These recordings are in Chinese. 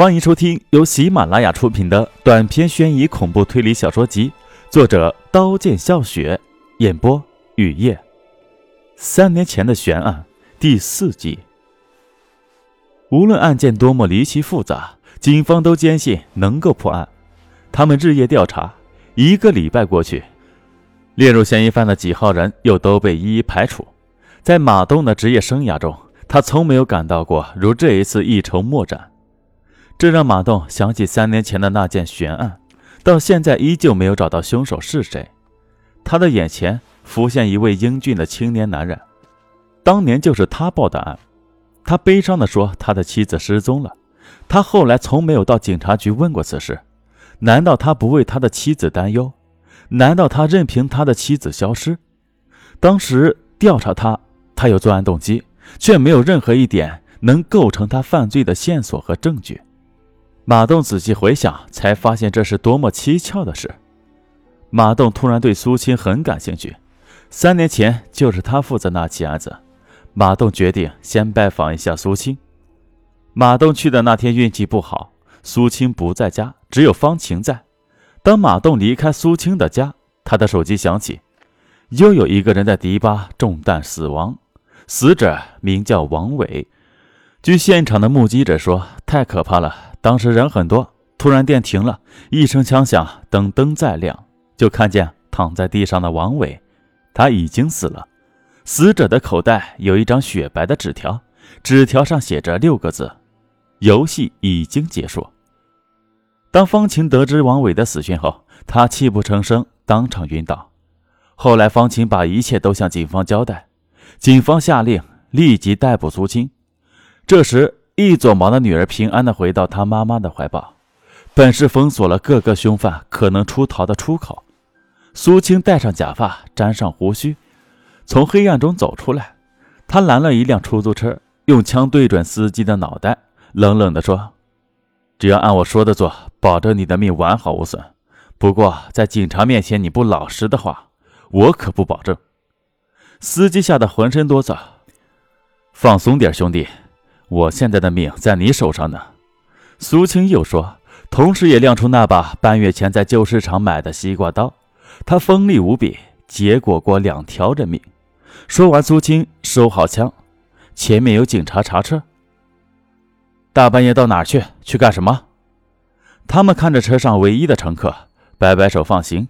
欢迎收听由喜马拉雅出品的短篇悬疑恐怖推理小说集，作者刀剑笑雪，演播雨夜。三年前的悬案第四集。无论案件多么离奇复杂，警方都坚信能够破案。他们日夜调查，一个礼拜过去，列入嫌疑犯的几号人又都被一一排除。在马东的职业生涯中，他从没有感到过如这一次一筹莫展。这让马栋想起三年前的那件悬案，到现在依旧没有找到凶手是谁。他的眼前浮现一位英俊的青年男人，当年就是他报的案。他悲伤地说：“他的妻子失踪了。”他后来从没有到警察局问过此事。难道他不为他的妻子担忧？难道他任凭他的妻子消失？当时调查他，他有作案动机，却没有任何一点能构成他犯罪的线索和证据。马栋仔细回想，才发现这是多么蹊跷的事。马栋突然对苏青很感兴趣，三年前就是他负责那起案子。马栋决定先拜访一下苏青。马栋去的那天运气不好，苏青不在家，只有方晴在。当马栋离开苏青的家，他的手机响起，又有一个人在迪巴中弹死亡，死者名叫王伟。据现场的目击者说，太可怕了。当时人很多，突然电停了，一声枪响，等灯再亮，就看见躺在地上的王伟，他已经死了。死者的口袋有一张雪白的纸条，纸条上写着六个字：“游戏已经结束。”当方晴得知王伟的死讯后，他泣不成声，当场晕倒。后来方晴把一切都向警方交代，警方下令立即逮捕苏青。这时。一撮毛的女儿平安地回到她妈妈的怀抱，本是封锁了各个凶犯可能出逃的出口。苏青戴上假发，粘上胡须，从黑暗中走出来。他拦了一辆出租车，用枪对准司机的脑袋，冷冷地说：“只要按我说的做，保证你的命完好无损。不过在警察面前你不老实的话，我可不保证。”司机吓得浑身哆嗦。放松点，兄弟。我现在的命在你手上呢，苏青又说，同时也亮出那把半月前在旧市场买的西瓜刀，它锋利无比，结果过两条人命。说完，苏青收好枪，前面有警察查车。大半夜到哪去？去干什么？他们看着车上唯一的乘客，摆摆手放行。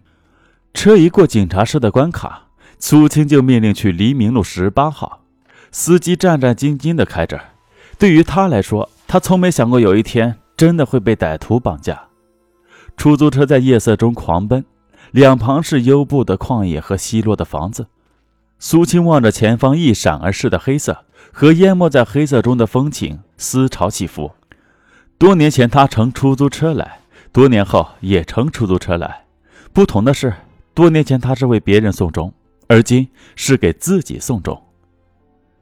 车一过警察室的关卡，苏青就命令去黎明路十八号。司机战战兢兢地开着。对于他来说，他从没想过有一天真的会被歹徒绑架。出租车在夜色中狂奔，两旁是幽步的旷野和稀落的房子。苏青望着前方一闪而逝的黑色和淹没在黑色中的风景，思潮起伏。多年前他乘出租车来，多年后也乘出租车来，不同的是，多年前他是为别人送终，而今是给自己送终。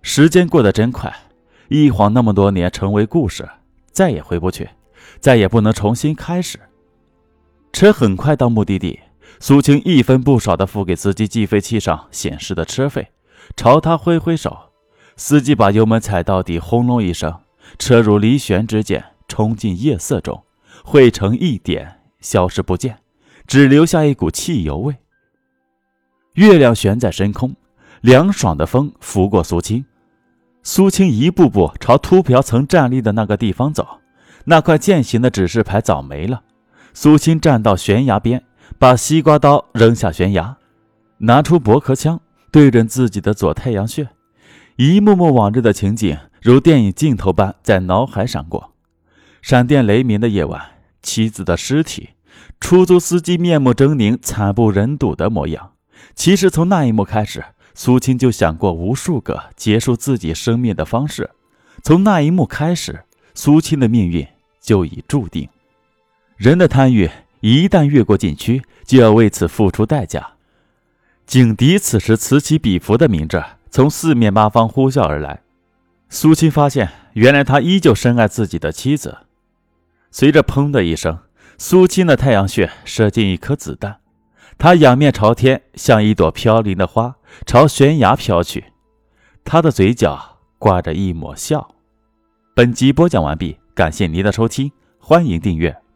时间过得真快。一晃那么多年成为故事，再也回不去，再也不能重新开始。车很快到目的地，苏青一分不少的付给司机计费器上显示的车费，朝他挥挥手。司机把油门踩到底，轰隆一声，车如离弦之箭冲进夜色中，汇成一点，消失不见，只留下一股汽油味。月亮悬在深空，凉爽的风拂过苏青。苏青一步步朝秃瓢曾站立的那个地方走，那块践行的指示牌早没了。苏青站到悬崖边，把西瓜刀扔下悬崖，拿出驳壳枪对准自己的左太阳穴。一幕幕往日的情景如电影镜头般在脑海闪过：闪电雷鸣的夜晚，妻子的尸体，出租司机面目狰狞、惨不忍睹的模样。其实从那一幕开始。苏青就想过无数个结束自己生命的方式，从那一幕开始，苏青的命运就已注定。人的贪欲一旦越过禁区，就要为此付出代价。警笛此时此起彼伏的鸣着，从四面八方呼啸而来。苏青发现，原来他依旧深爱自己的妻子。随着“砰”的一声，苏青的太阳穴射进一颗子弹。他仰面朝天，像一朵飘零的花，朝悬崖飘去。他的嘴角挂着一抹笑。本集播讲完毕，感谢您的收听。欢迎订阅。